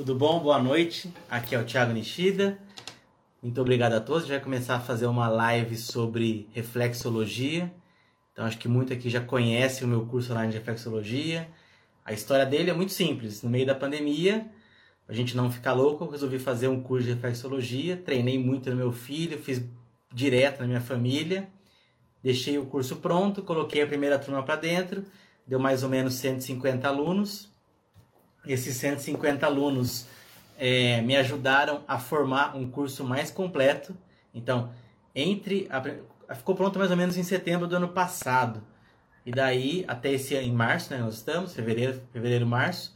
Tudo bom? Boa noite. Aqui é o Thiago Nishida. Muito obrigado a todos. Gente vai começar a fazer uma live sobre reflexologia. Então acho que muito aqui já conhece o meu curso online de reflexologia. A história dele é muito simples. No meio da pandemia, a gente não ficar louco, eu resolvi fazer um curso de reflexologia. Treinei muito no meu filho, fiz direto na minha família. Deixei o curso pronto, coloquei a primeira turma para dentro. Deu mais ou menos 150 alunos esses 150 alunos é, me ajudaram a formar um curso mais completo. Então, entre a, ficou pronto mais ou menos em setembro do ano passado. E daí, até esse em março, né, nós estamos, fevereiro, fevereiro, março,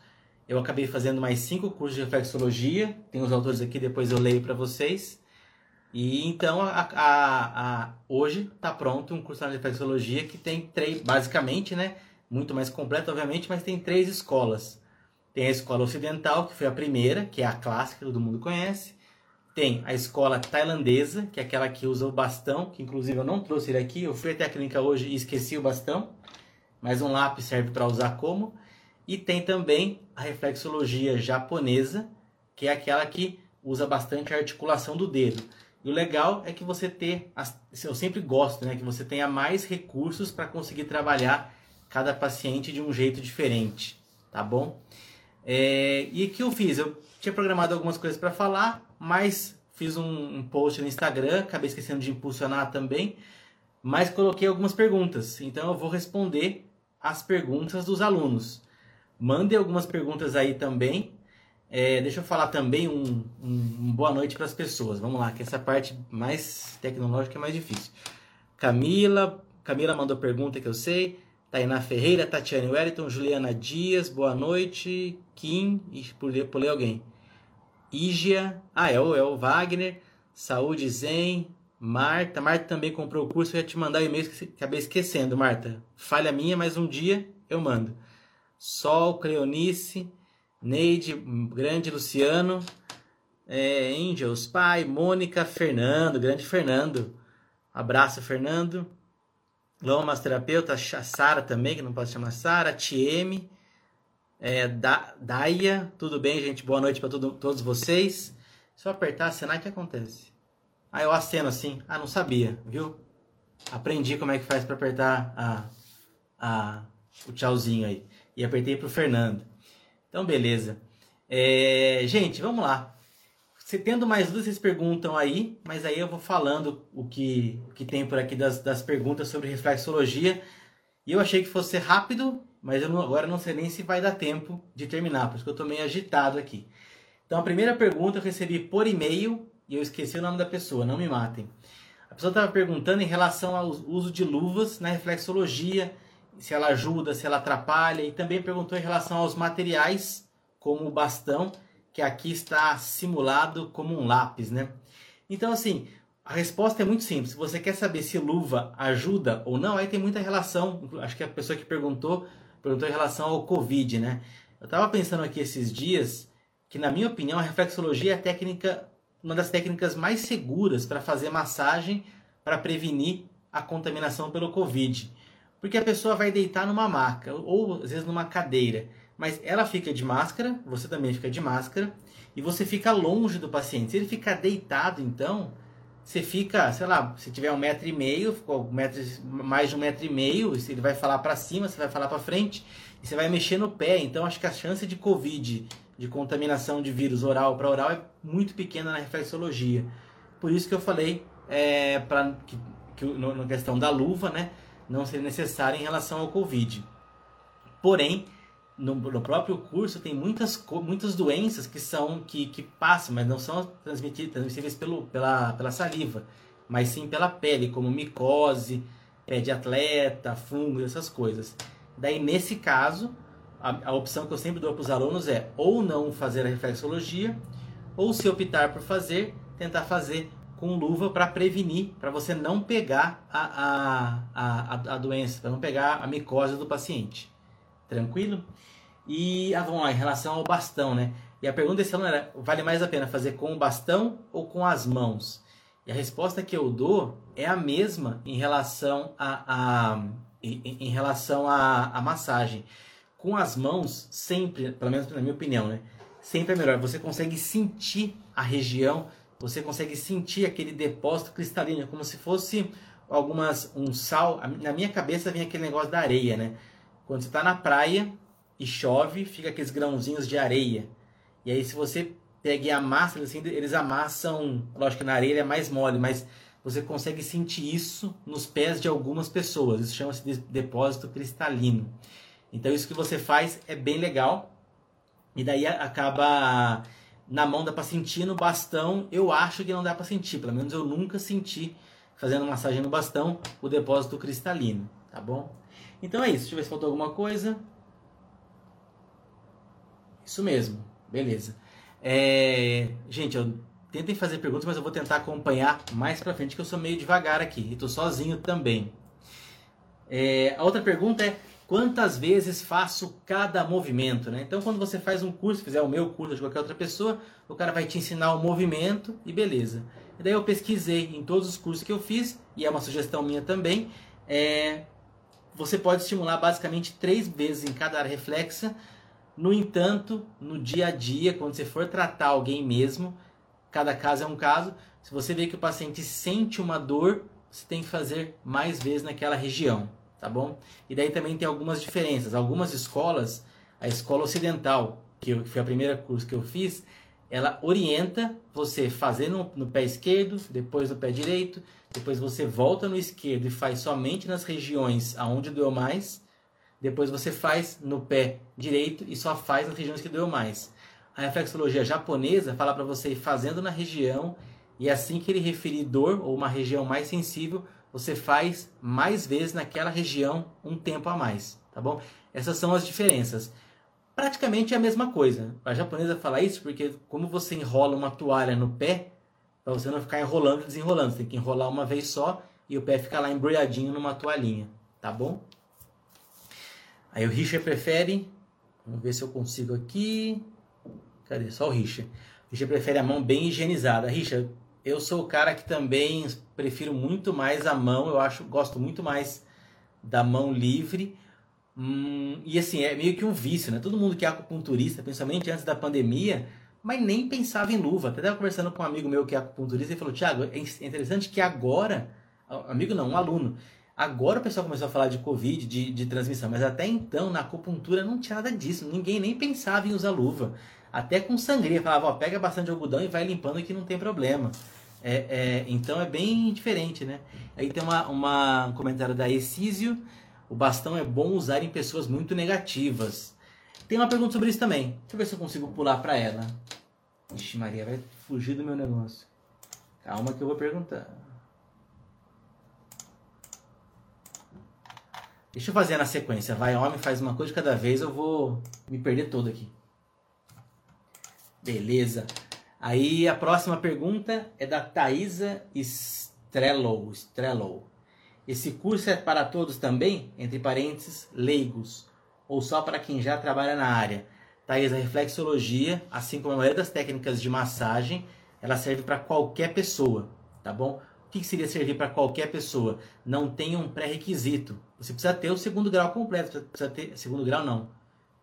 eu acabei fazendo mais cinco cursos de reflexologia. Tem os autores aqui, depois eu leio para vocês. E então, a, a, a hoje está pronto um curso de reflexologia que tem três, basicamente, né, muito mais completo, obviamente, mas tem três escolas. Tem a escola ocidental, que foi a primeira, que é a clássica todo mundo conhece. Tem a escola tailandesa, que é aquela que usa o bastão, que inclusive eu não trouxe ele aqui. Eu fui até a clínica hoje e esqueci o bastão, mas um lápis serve para usar como. E tem também a reflexologia japonesa, que é aquela que usa bastante a articulação do dedo. E o legal é que você ter, eu sempre gosto, né, que você tenha mais recursos para conseguir trabalhar cada paciente de um jeito diferente, tá bom? É, e o que eu fiz? Eu tinha programado algumas coisas para falar, mas fiz um, um, post no Instagram, acabei esquecendo de impulsionar também, mas coloquei algumas perguntas. Então eu vou responder as perguntas dos alunos. Mandem algumas perguntas aí também. É, deixa eu falar também um, um, um boa noite para as pessoas. Vamos lá, que essa parte mais tecnológica é mais difícil. Camila, Camila mandou pergunta que eu sei. Tainá Ferreira, Tatiane Wellington, Juliana Dias, boa noite. Kim, pulei alguém. Ígia, ah, é o, é o Wagner, Saúde Zen, Marta. Marta também comprou o curso, eu ia te mandar o e-mail, acabei esquecendo, Marta. Falha minha, mas um dia eu mando. Sol, Cleonice, Neide, grande Luciano, é, Angels, pai, Mônica, Fernando, grande Fernando. Abraço, Fernando. Loma Massoterapeuta, Sara também, que não posso chamar Sara, TM, é, da, Daia, tudo bem, gente? Boa noite para todos vocês. Se eu apertar, acenar, o que acontece? Ah, eu aceno assim. Ah, não sabia, viu? Aprendi como é que faz para apertar a, a, o tchauzinho aí. E apertei pro Fernando. Então, beleza. É, gente, vamos lá. Se tendo mais dúvidas, vocês perguntam aí, mas aí eu vou falando o que, que tem por aqui das, das perguntas sobre reflexologia. E eu achei que fosse rápido, mas eu não, agora não sei nem se vai dar tempo de terminar, por isso que eu estou meio agitado aqui. Então a primeira pergunta eu recebi por e-mail e eu esqueci o nome da pessoa, não me matem. A pessoa estava perguntando em relação ao uso de luvas na reflexologia, se ela ajuda, se ela atrapalha, e também perguntou em relação aos materiais, como o bastão, que aqui está simulado como um lápis, né? Então, assim, a resposta é muito simples. Se você quer saber se luva ajuda ou não, aí tem muita relação. Acho que a pessoa que perguntou, perguntou em relação ao Covid, né? Eu estava pensando aqui esses dias que, na minha opinião, a reflexologia é a técnica, uma das técnicas mais seguras para fazer massagem para prevenir a contaminação pelo Covid. Porque a pessoa vai deitar numa maca ou às vezes numa cadeira mas ela fica de máscara, você também fica de máscara, e você fica longe do paciente. Se ele ficar deitado, então, você fica, sei lá, se tiver um metro e meio, um metro, mais de um metro e meio, ele vai falar para cima, você vai falar para frente, e você vai mexer no pé. Então, acho que a chance de Covid, de contaminação de vírus oral para oral, é muito pequena na reflexologia. Por isso que eu falei é, para que, que no, na questão da luva, né, não seria necessária em relação ao Covid. Porém, no, no, próprio curso tem muitas, muitas doenças que são que, que passam, mas não são transmissíveis pelo, pela, pela saliva, mas sim pela pele, como micose, pé de atleta, fungos, essas coisas. Daí, nesse caso, a, a opção que eu sempre dou para os alunos é ou não fazer a reflexologia, ou se optar por fazer, tentar fazer com luva para prevenir, para você não pegar a, a, a, a doença, para não pegar a micose do paciente. Tranquilo? E ah, vamos lá, em relação ao bastão, né? E a pergunta desse aluno era: vale mais a pena fazer com o bastão ou com as mãos? E a resposta que eu dou é a mesma em relação a, a em, em, relação à, à massagem. Com as mãos, sempre, pelo menos na minha opinião, né? sempre é melhor. Você consegue sentir a região, você consegue sentir aquele depósito cristalino, como se fosse algumas um sal. Na minha cabeça vem aquele negócio da areia, né? Quando você está na praia e chove, fica aqueles grãozinhos de areia. E aí se você pega e amassa, assim, eles amassam, lógico que na areia é mais mole, mas você consegue sentir isso nos pés de algumas pessoas. Isso chama-se de depósito cristalino. Então isso que você faz é bem legal. E daí acaba na mão dá para sentir, no bastão eu acho que não dá para sentir, pelo menos eu nunca senti fazendo massagem no bastão o depósito cristalino, tá bom? Então é isso, deixa eu ver se faltou alguma coisa. Isso mesmo, beleza. É... Gente, eu tentem fazer perguntas, mas eu vou tentar acompanhar mais pra frente, que eu sou meio devagar aqui e tô sozinho também. É... A outra pergunta é quantas vezes faço cada movimento, né? Então, quando você faz um curso, fizer o meu curso de qualquer outra pessoa, o cara vai te ensinar o movimento e beleza. E daí eu pesquisei em todos os cursos que eu fiz, e é uma sugestão minha também, é, você pode estimular basicamente três vezes em cada área reflexa. No entanto, no dia a dia, quando você for tratar alguém mesmo, cada caso é um caso, se você vê que o paciente sente uma dor, você tem que fazer mais vezes naquela região tá bom? E daí também tem algumas diferenças. Algumas escolas, a escola ocidental, que, que foi a primeira curso que eu fiz, ela orienta você fazer no, no, pé esquerdo, depois no pé direito, depois você volta no esquerdo e faz somente nas regiões aonde doeu mais, depois você faz no pé direito e só faz nas regiões que doeu mais. A reflexologia japonesa fala para você ir fazendo na região e assim que ele referir dor ou uma região mais sensível, você faz mais vezes naquela região um tempo a mais, tá bom? Essas são as diferenças. Praticamente é a mesma coisa. A japonesa fala isso porque como você enrola uma toalha no pé, para você não ficar enrolando e desenrolando, você tem que enrolar uma vez só e o pé fica lá embrulhadinho numa toalhinha, tá bom? Aí o Richard prefere, vamos ver se eu consigo aqui. Cadê? Só o Richard. O Richard prefere a mão bem higienizada. Richard, eu sou o cara que também prefiro muito mais a mão, eu acho, gosto muito mais da mão livre. Hum, e assim, é meio que um vício, né? Todo mundo que é acupunturista, principalmente antes da pandemia, mas nem pensava em luva. Até estava conversando com um amigo meu que é acupunturista e falou: Tiago, é interessante que agora, amigo não, um aluno, agora o pessoal começou a falar de Covid, de, de transmissão, mas até então na acupuntura não tinha nada disso, ninguém nem pensava em usar luva até com sangria. Falava, ó, pega bastante algodão e vai limpando que não tem problema. É, é, então é bem diferente, né? Aí tem uma, uma, um comentário da Exísio. O bastão é bom usar em pessoas muito negativas. Tem uma pergunta sobre isso também. Deixa eu ver se eu consigo pular para ela. Ixi, Maria, vai fugir do meu negócio. Calma que eu vou perguntar. Deixa eu fazer na sequência. Vai, homem, faz uma coisa de cada vez. Eu vou me perder todo aqui. Beleza. Aí a próxima pergunta é da Thaisa Strellow. Strellow. Esse curso é para todos também, entre parênteses, leigos, ou só para quem já trabalha na área? Thais, a reflexologia, assim como a maioria das técnicas de massagem, ela serve para qualquer pessoa, tá bom? O que seria servir para qualquer pessoa? Não tem um pré-requisito. Você precisa ter o segundo grau completo, precisa ter segundo grau não,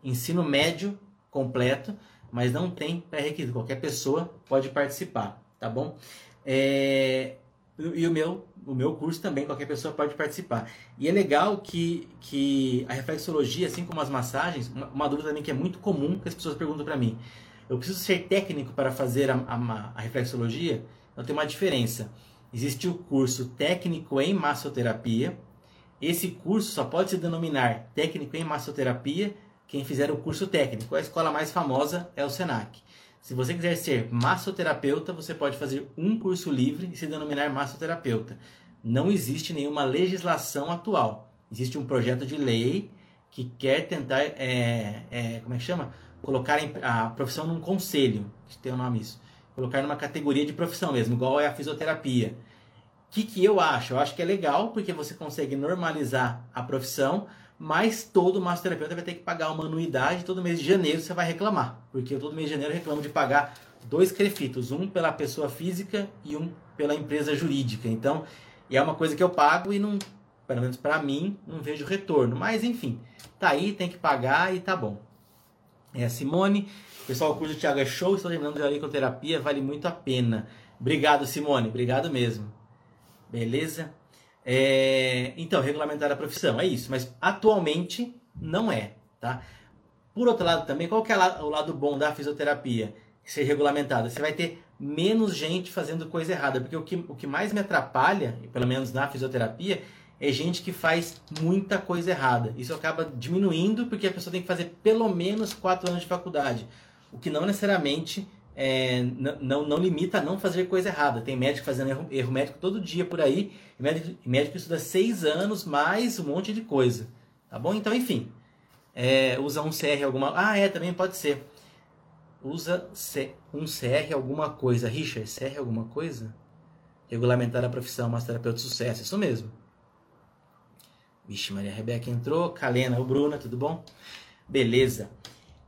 ensino médio completo mas não tem pré-requisito. Qualquer pessoa pode participar, tá bom? É, e o meu, o meu curso também, qualquer pessoa pode participar. E é legal que, que a reflexologia, assim como as massagens, uma, uma dúvida também que é muito comum que as pessoas perguntam para mim. Eu preciso ser técnico para fazer a, a, a reflexologia? Então tem uma diferença. Existe o curso técnico em massoterapia. Esse curso só pode se denominar técnico em massoterapia quem fizer o curso técnico. A escola mais famosa é o SENAC. Se você quiser ser massoterapeuta, você pode fazer um curso livre e se denominar massoterapeuta. Não existe nenhuma legislação atual. Existe um projeto de lei que quer tentar, é, é, como é que chama? Colocar a profissão num conselho, que tem o um nome isso. Colocar numa categoria de profissão mesmo, igual é a fisioterapia. O que, que eu acho? Eu acho que é legal porque você consegue normalizar a profissão, mas todo massoterapeuta vai ter que pagar uma anuidade. Todo mês de janeiro você vai reclamar, porque eu todo mês de janeiro reclamo de pagar dois crefitos, um pela pessoa física e um pela empresa jurídica. Então, é uma coisa que eu pago e não, pelo menos para mim, não vejo retorno. Mas enfim, tá aí, tem que pagar e tá bom. É Simone. Pessoal, o curso do Thiago é show, estou terminando de auriculoterapia, vale muito a pena. Obrigado, Simone, obrigado mesmo. Beleza? É, então, regulamentar a profissão, é isso. Mas atualmente não é, tá? Por outro lado também, qual que é o lado bom da fisioterapia? Ser regulamentada. Você vai ter menos gente fazendo coisa errada. Porque o que, o que mais me atrapalha, pelo menos na fisioterapia, é gente que faz muita coisa errada. Isso acaba diminuindo porque a pessoa tem que fazer pelo menos quatro anos de faculdade. O que não necessariamente é, não, não, limita a não fazer coisa errada. Tem médico fazendo erro, erro médico todo dia por aí. E médico, médico estuda seis anos mais um monte de coisa. Tá bom? Então, enfim. É, usa um CR alguma. Ah, é, também pode ser. Usa um CR alguma coisa. Richard, CR alguma coisa? Regulamentar a profissão, massoterapeuta de sucesso. Isso mesmo. Vixe, Maria Rebeca entrou. Kalena, o Bruna, tudo bom? Beleza.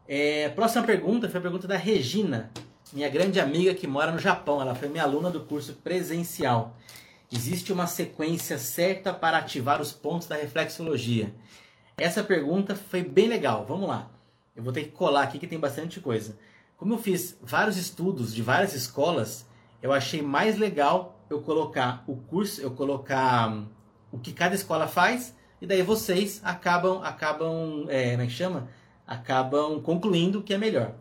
É, próxima pergunta foi a pergunta da Regina, minha grande amiga que mora no Japão. Ela foi minha aluna do curso presencial. Existe uma sequência certa para ativar os pontos da reflexologia? Essa pergunta foi bem legal. Vamos lá. Eu vou ter que colar aqui que tem bastante coisa. Como eu fiz vários estudos de várias escolas, eu achei mais legal eu colocar o curso, eu colocar hum, o que cada escola faz, e daí vocês acabam, acabam, é, como é que chama? Acabam concluindo o que é melhor.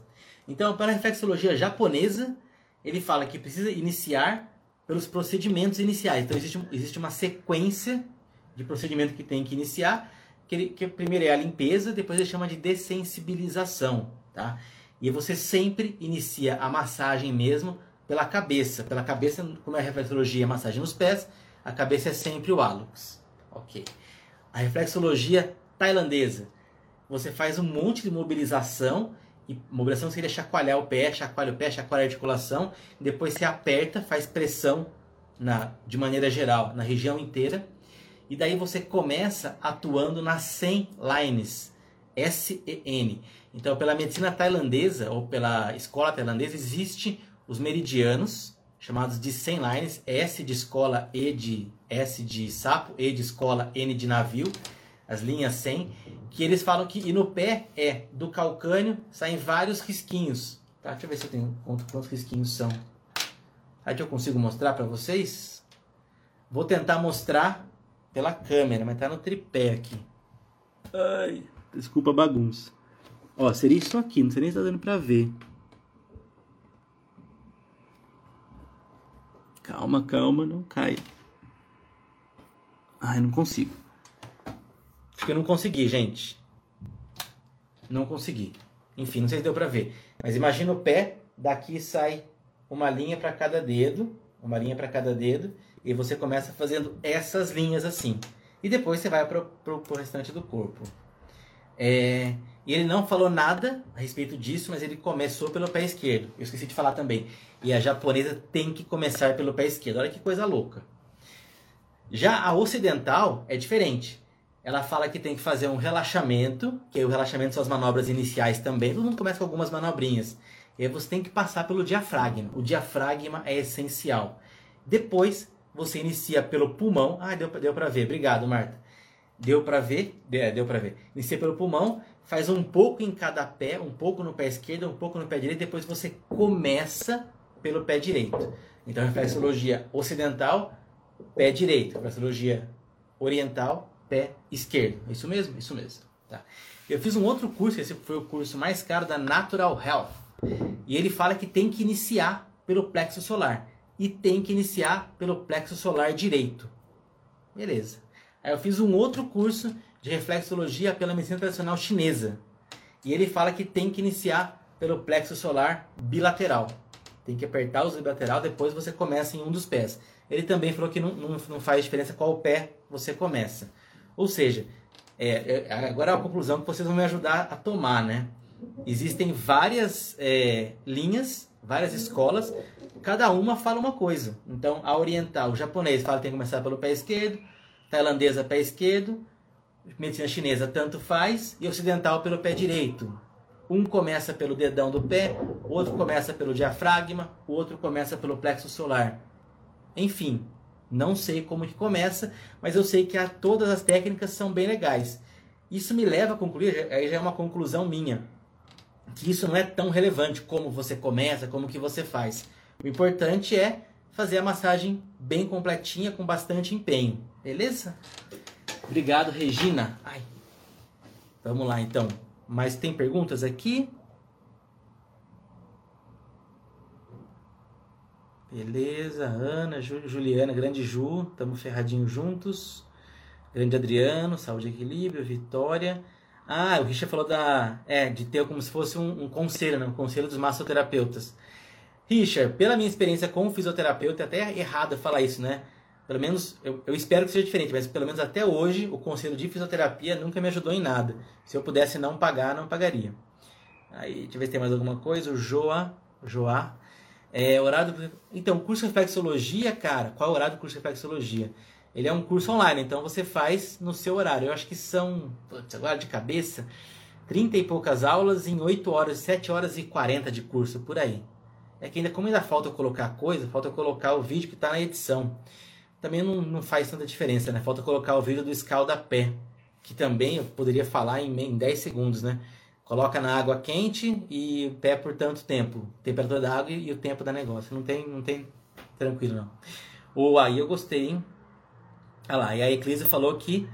Então, para a reflexologia japonesa, ele fala que precisa iniciar pelos procedimentos iniciais. Então, existe, existe uma sequência de procedimento que tem que iniciar, que, ele, que primeiro é a limpeza, depois ele chama de dessensibilização, tá? E você sempre inicia a massagem mesmo pela cabeça. Pela cabeça, como é a reflexologia, a massagem nos pés, a cabeça é sempre o hálux. Ok. A reflexologia tailandesa. Você faz um monte de mobilização. E mobilização seria chacoalhar o pé, chacoalha o pé, chacoalha a articulação. Depois você aperta, faz pressão na, de maneira geral na região inteira. E daí você começa atuando nas 100 lines. S-E-N. Então, pela medicina tailandesa ou pela escola tailandesa, existe os meridianos, chamados de 100 lines, S de escola, E de S de sapo, E de escola, N de navio, as linhas 100, que eles falam que e no pé é do calcânio saem vários risquinhos. Tá? Deixa eu ver se eu tenho conto quantos risquinhos são. Aí que eu consigo mostrar para vocês. Vou tentar mostrar pela câmera, mas tá no tripé aqui. Ai, desculpa a bagunça. Ó, seria isso aqui, não sei nem se tá dando pra ver. Calma, calma, não caia. Ai, não consigo. Acho que eu não consegui, gente. Não consegui. Enfim, não sei se deu pra ver. Mas imagina o pé, daqui sai uma linha para cada dedo, uma linha para cada dedo, e você começa fazendo essas linhas assim. E depois você vai pro, pro restante do corpo. É, e ele não falou nada a respeito disso, mas ele começou pelo pé esquerdo. Eu esqueci de falar também. E a japonesa tem que começar pelo pé esquerdo. Olha que coisa louca. Já a ocidental é diferente. Ela fala que tem que fazer um relaxamento, que o relaxamento são as manobras iniciais também. Todo mundo começa com algumas manobrinhas. E aí você tem que passar pelo diafragma. O diafragma é essencial. Depois você inicia pelo pulmão. Ah, deu, deu para ver. Obrigado, Marta. Deu para ver? É, deu para ver. Inicia pelo pulmão, faz um pouco em cada pé, um pouco no pé esquerdo, um pouco no pé direito, depois você começa pelo pé direito. Então, reflexologia ocidental, pé direito. Reflexologia oriental, pé esquerdo. Isso mesmo? Isso mesmo. Tá. Eu fiz um outro curso, esse foi o curso mais caro da Natural Health. E ele fala que tem que iniciar pelo plexo solar. E tem que iniciar pelo plexo solar direito. Beleza. Aí eu fiz um outro curso de reflexologia pela medicina tradicional chinesa. E ele fala que tem que iniciar pelo plexo solar bilateral. Tem que apertar o bilateral, depois você começa em um dos pés. Ele também falou que não, não, não faz diferença qual pé você começa. Ou seja, é, é, agora é a conclusão que vocês vão me ajudar a tomar, né? Existem várias é, linhas, várias escolas, cada uma fala uma coisa. Então, a oriental, o japonês fala que tem que começar pelo pé esquerdo, tailandesa pé esquerdo, medicina chinesa tanto faz e ocidental pelo pé direito. Um começa pelo dedão do pé, outro começa pelo diafragma, o outro começa pelo plexo solar. Enfim, não sei como que começa, mas eu sei que a, todas as técnicas são bem legais. Isso me leva a concluir, aí já é uma conclusão minha, que isso não é tão relevante como você começa, como que você faz. O importante é fazer a massagem bem completinha, com bastante empenho. Beleza? Obrigado, Regina. Ai. Vamos lá, então. Mas tem perguntas aqui? Beleza, Ana, Juliana, grande Ju, estamos ferradinhos juntos. Grande Adriano, saúde e equilíbrio, Vitória. Ah, o Richard falou da, é, de ter como se fosse um, um conselho, né? um conselho dos massoterapeutas. Richard, pela minha experiência como fisioterapeuta, é até errado falar isso, né? Pelo menos, eu, eu, espero que seja diferente, mas pelo menos até hoje, o conselho de fisioterapia nunca me ajudou em nada. Se eu pudesse não pagar, não pagaria. Aí, deixa eu ver se tem mais alguma coisa. O Joa, Joá, é, horário Então, curso de reflexologia, cara, qual é o horário do curso de reflexologia? Ele é um curso online, então você faz no seu horário. Eu acho que são, putz, agora de cabeça, 30 e poucas aulas em 8 horas, 7 horas e 40 de curso, por aí. É que ainda, como ainda falta colocar coisa, falta colocar o vídeo que está na edição. Também não, não faz tanta diferença, né? Falta colocar o vídeo do escalda-pé, que também eu poderia falar em, em 10 segundos, né? Coloca na água quente e o pé por tanto tempo. Temperatura da água e, o tempo da negócio. Não tem, não tem tranquilo não. Ou aí eu gostei, hein? Olha lá, e a Eclise falou que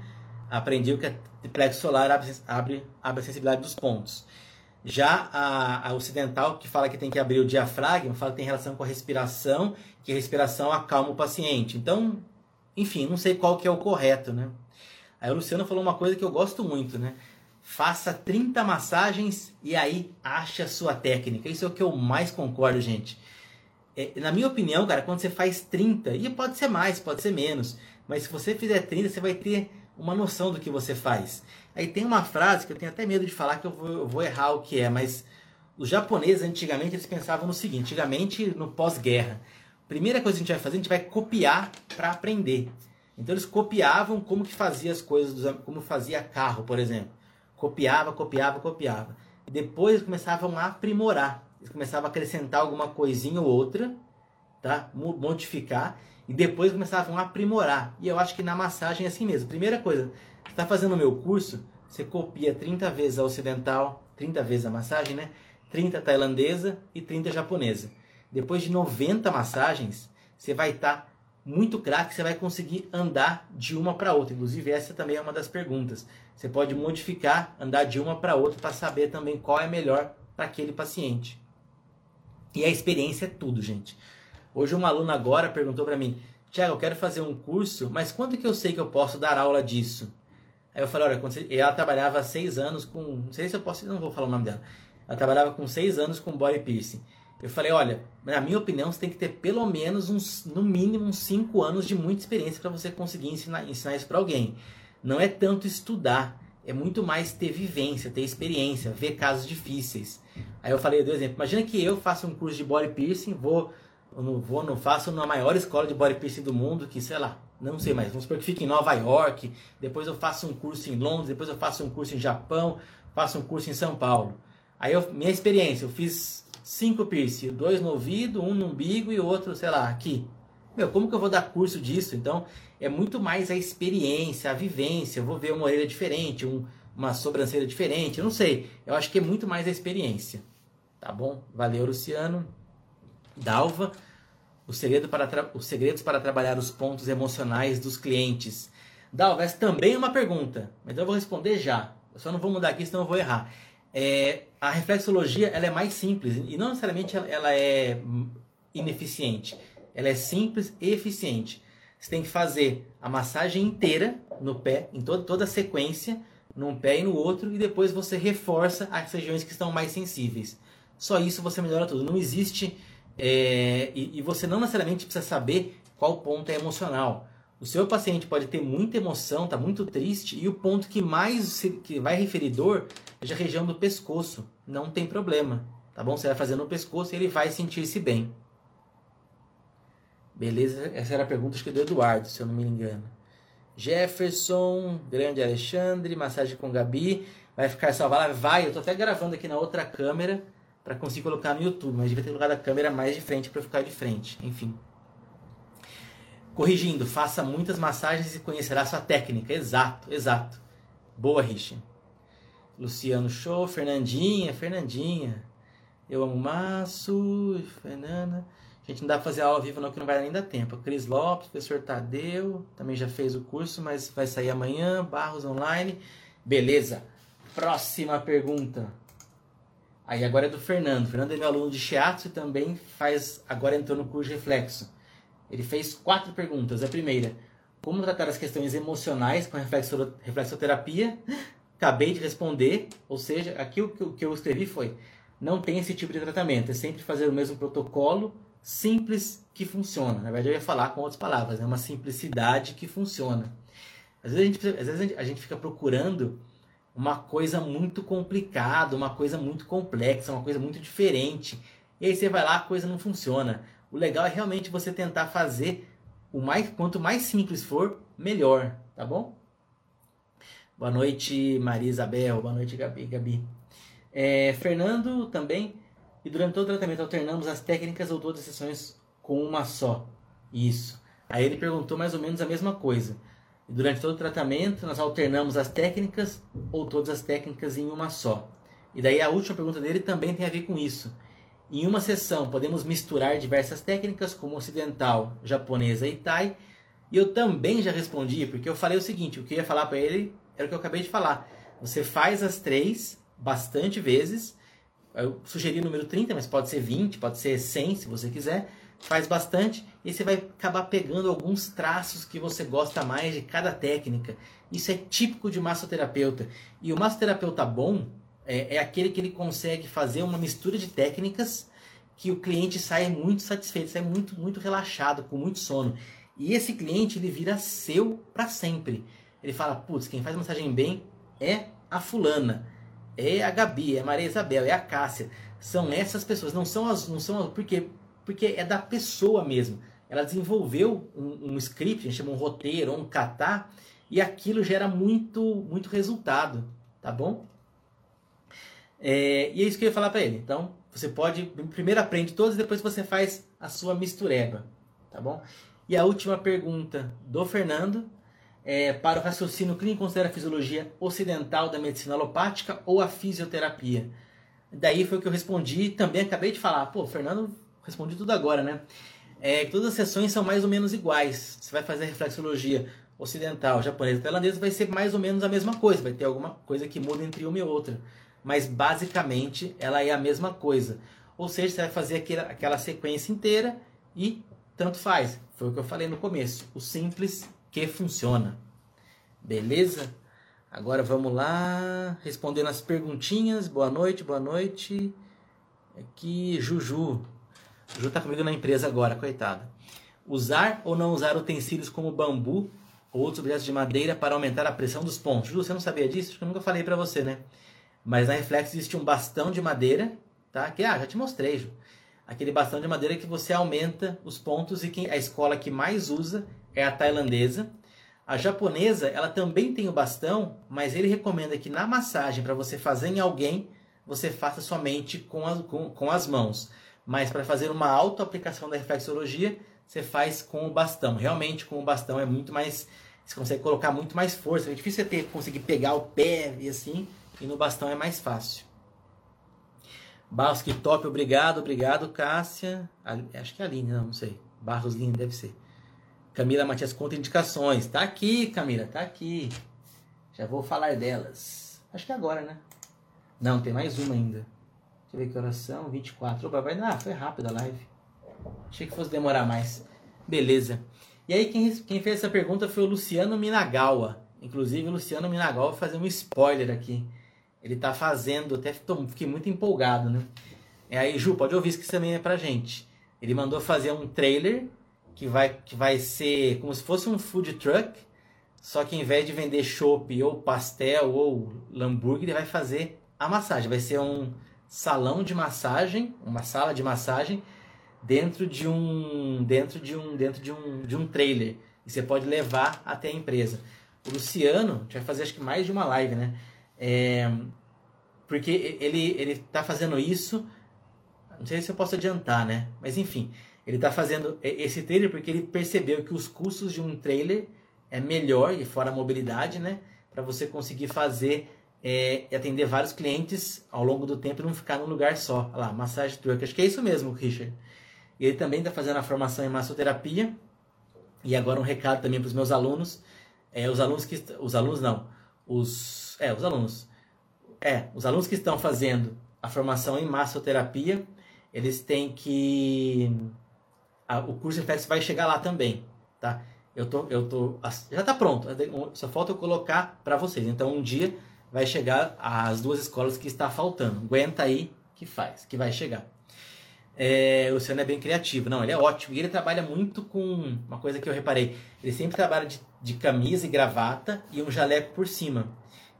aprendeu que a plexo solar abre, abre, abre a sensibilidade dos pontos. Já a, a, ocidental, que fala que tem que abrir o diafragma, fala que tem relação com a respiração, que a respiração acalma o paciente. Então, enfim, não sei qual que é o correto, né? Aí o Luciano falou uma coisa que eu gosto muito, né? Faça 30 massagens e aí ache a sua técnica. Isso é o que eu mais concordo, gente. É, na minha opinião, cara, quando você faz 30, e pode ser mais, pode ser menos, mas se você fizer 30, você vai ter uma noção do que você faz. Aí tem uma frase que eu tenho até medo de falar que eu vou, eu vou errar o que é, mas os japoneses antigamente eles pensavam no seguinte, antigamente no pós-guerra, primeira coisa que a gente vai fazer, a gente vai copiar para aprender. Então eles copiavam como que fazia as coisas, como fazia carro, por exemplo. Copiava, copiava, copiava. E depois começavam a aprimorar. Eles começavam a acrescentar alguma coisinha ou outra, tá? Modificar e depois começavam a aprimorar. E eu acho que na massagem é assim mesmo. Primeira coisa, você está fazendo o meu curso, você copia 30 vezes a ocidental, 30 vezes a massagem, né? 30 tailandesa e 30 japonesa. Depois de 90 massagens, você vai estar tá muito craque, você vai conseguir andar de uma para outra. Inclusive, essa também é uma das perguntas. Você pode modificar, andar de uma para outra para saber também qual é melhor para aquele paciente. E a experiência é tudo, gente. Hoje uma aluna agora perguntou para mim, Tiago, eu quero fazer um curso, mas quando que eu sei que eu posso dar aula disso? Aí eu falei, olha, você... ela trabalhava seis anos com, não sei se eu posso, não vou falar o nome dela. Ela trabalhava com seis anos com body piercing. Eu falei, olha, na minha opinião, você tem que ter pelo menos uns, no mínimo, uns 5 anos de muita experiência para você conseguir ensinar, ensinar isso para alguém. Não é tanto estudar, é muito mais ter vivência, ter experiência, ver casos difíceis. Aí eu falei, do exemplo, imagina que eu faço um curso de body piercing, vou, não vou, não faço na maior escola de body piercing do mundo, que sei lá, não sei mais, vamos supor que fique em Nova York, depois eu faço um curso em Londres, depois eu faço um curso em Japão, faço um curso em São Paulo. Aí eu, minha experiência, eu fiz cinco piercing, dois no ouvido, um no umbigo e outro, sei lá, aqui. Meu, como que eu vou dar curso disso? Então, é muito mais a experiência, a vivência. Eu vou ver uma orelha diferente, um, uma sobrancelha diferente, eu não sei. Eu acho que é muito mais a experiência. Tá bom? Valeu, Luciano. Dalva, o segredo para os segredos para trabalhar os pontos emocionais dos clientes. Dalva, essa também é uma pergunta, mas eu vou responder já. Eu só não vou mudar aqui, senão eu vou errar é, a reflexologia ela é mais simples e não necessariamente ela é ineficiente. Ela é simples e eficiente. Você tem que fazer a massagem inteira no pé, em toda, toda a sequência, num pé e no outro, e depois você reforça as regiões que estão mais sensíveis. Só isso você melhora tudo. Não existe. É, e, e você não necessariamente precisa saber qual ponto é emocional. O seu paciente pode ter muita emoção, tá muito triste, e o ponto que mais que vai referir dor é a região do pescoço. Não tem problema, tá bom? Você vai fazer no pescoço e ele vai sentir-se bem. Beleza? Essa era a pergunta acho que do Eduardo, se eu não me engano. Jefferson, grande Alexandre, massagem com Gabi. Vai ficar salvado? Vai, eu tô até gravando aqui na outra câmera para conseguir colocar no YouTube, mas devia ter colocado a câmera mais de frente para ficar de frente. Enfim. Corrigindo, faça muitas massagens e conhecerá sua técnica. Exato, exato. Boa, Richie. Luciano Show, Fernandinha, Fernandinha. Eu amo Maço, Fernanda. Gente não dá pra fazer aula ao vivo não, que não vai nem dar tempo. Cris Lopes, professor Tadeu, também já fez o curso, mas vai sair amanhã. Barros Online. Beleza. Próxima pergunta. Aí agora é do Fernando. Fernando é meu aluno de Shiatsu e também faz, agora entrou no curso de reflexo. Ele fez quatro perguntas. A primeira, como tratar as questões emocionais com reflexo, reflexoterapia? Acabei de responder, ou seja, aqui o que eu escrevi foi: não tem esse tipo de tratamento, é sempre fazer o mesmo protocolo simples que funciona. Na verdade, eu ia falar com outras palavras, é uma simplicidade que funciona. Às vezes a gente, às vezes a gente fica procurando uma coisa muito complicada, uma coisa muito complexa, uma coisa muito diferente. E aí você vai lá, a coisa não funciona. O legal é realmente você tentar fazer o mais quanto mais simples for, melhor, tá bom? Boa noite, Maria Isabel. Boa noite, Gabi. Gabi. É, Fernando também. E durante todo o tratamento alternamos as técnicas ou todas as sessões com uma só. Isso. Aí ele perguntou mais ou menos a mesma coisa. E durante todo o tratamento nós alternamos as técnicas ou todas as técnicas em uma só. E daí a última pergunta dele também tem a ver com isso. Em uma sessão, podemos misturar diversas técnicas, como ocidental, japonesa e thai. E eu também já respondi, porque eu falei o seguinte: o que eu ia falar para ele era o que eu acabei de falar. Você faz as três bastante vezes. Eu sugeri o número 30, mas pode ser 20, pode ser 100, se você quiser. Faz bastante e você vai acabar pegando alguns traços que você gosta mais de cada técnica. Isso é típico de massoterapeuta. E o massoterapeuta bom, é, é aquele que ele consegue fazer uma mistura de técnicas que o cliente sai muito satisfeito, sai muito, muito relaxado, com muito sono. E esse cliente ele vira seu para sempre. Ele fala, putz, quem faz massagem bem é a fulana, é a Gabi, é a Maria Isabel, é a Cássia. São essas pessoas, não são as, não são as, por quê? Porque é da pessoa mesmo. Ela desenvolveu um, um script, a gente chama um roteiro, um catar, e aquilo gera muito, muito resultado, tá bom? É, e é isso que eu ia falar para ele. Então, você pode, primeiro aprende todos e depois você faz a sua mistureba, tá bom? E a última pergunta do Fernando é, para o raciocínio clínico considera a fisiologia ocidental da medicina alopática ou a fisioterapia? Daí foi o que eu respondi, também acabei de falar. Pô, Fernando, respondi tudo agora, né? É, todas as sessões são mais ou menos iguais. Você vai fazer reflexologia ocidental, japonesa, tailandesa, vai ser mais ou menos a mesma coisa. Vai ter alguma coisa que muda entre uma e outra mas basicamente ela é a mesma coisa. Ou seja, você vai fazer aquela, aquela sequência inteira e tanto faz. Foi o que eu falei no começo. O simples que funciona. Beleza? Agora vamos lá, respondendo as perguntinhas. Boa noite, boa noite. Aqui, Juju. Juju tá comigo na empresa agora, coitada. Usar ou não usar utensílios como bambu ou outros objetos de madeira para aumentar a pressão dos pontos. Juju, você não sabia disso? Acho que eu nunca falei para você, né? Mas na Reflex existe um bastão de madeira, tá? Que ah, já te mostrei, Ju. Aquele bastão de madeira que você aumenta os pontos e quem, a escola que mais usa é a tailandesa. A japonesa, ela também tem o bastão, mas ele recomenda que na massagem, para você fazer em alguém, você faça somente com as, com, com as mãos. Mas para fazer uma auto-aplicação da reflexologia, você faz com o bastão. Realmente, com o bastão é muito mais. Você consegue colocar muito mais força. É difícil você ter, conseguir pegar o pé e assim. E no bastão é mais fácil. Barros que top, obrigado, obrigado, Cássia. Acho que é a Aline, não, não sei. Barros Lina, deve ser. Camila Matias conta indicações. Tá aqui, Camila, tá aqui. Já vou falar delas. Acho que é agora, né? Não, tem mais uma ainda. Deixa eu ver que oração, 24. Opa, vai, ah, foi rápido a live. Achei que fosse demorar mais. Beleza. E aí, quem, quem fez essa pergunta foi o Luciano Minagawa. Inclusive, o Luciano Minagawa vai fazer um spoiler aqui. Ele tá fazendo, até fiquei muito empolgado, né? E aí, Ju, pode ouvir isso que também é pra gente. Ele mandou fazer um trailer que vai, que vai ser como se fosse um food truck, só que em vez de vender chopp ou pastel ou hambúrguer, ele vai fazer a massagem. Vai ser um salão de massagem, uma sala de massagem dentro de um dentro de um dentro de um de um trailer. E você pode levar até a empresa. O Luciano, a gente vai fazer acho que mais de uma live, né? É, porque ele, ele tá fazendo isso. Não sei se eu posso adiantar, né? Mas enfim, ele está fazendo esse trailer porque ele percebeu que os custos de um trailer é melhor, e fora a mobilidade, né? Para você conseguir fazer é, atender vários clientes ao longo do tempo e não ficar num lugar só. Olha lá, massagem turca. Acho que é isso mesmo, Richard. Ele também está fazendo a formação em massoterapia. E agora um recado também para os meus alunos. É, os alunos que os alunos não, os é, os alunos. É, os alunos que estão fazendo a formação em massoterapia, eles têm que a, o curso Inflex vai chegar lá também, tá? Eu tô eu tô já está pronto, só falta eu colocar para vocês. Então um dia vai chegar as duas escolas que está faltando. Aguenta aí que faz, que vai chegar. É, o Luciano é bem criativo. Não, ele é ótimo. E ele trabalha muito com uma coisa que eu reparei. Ele sempre trabalha de, de camisa e gravata e um jaleco por cima.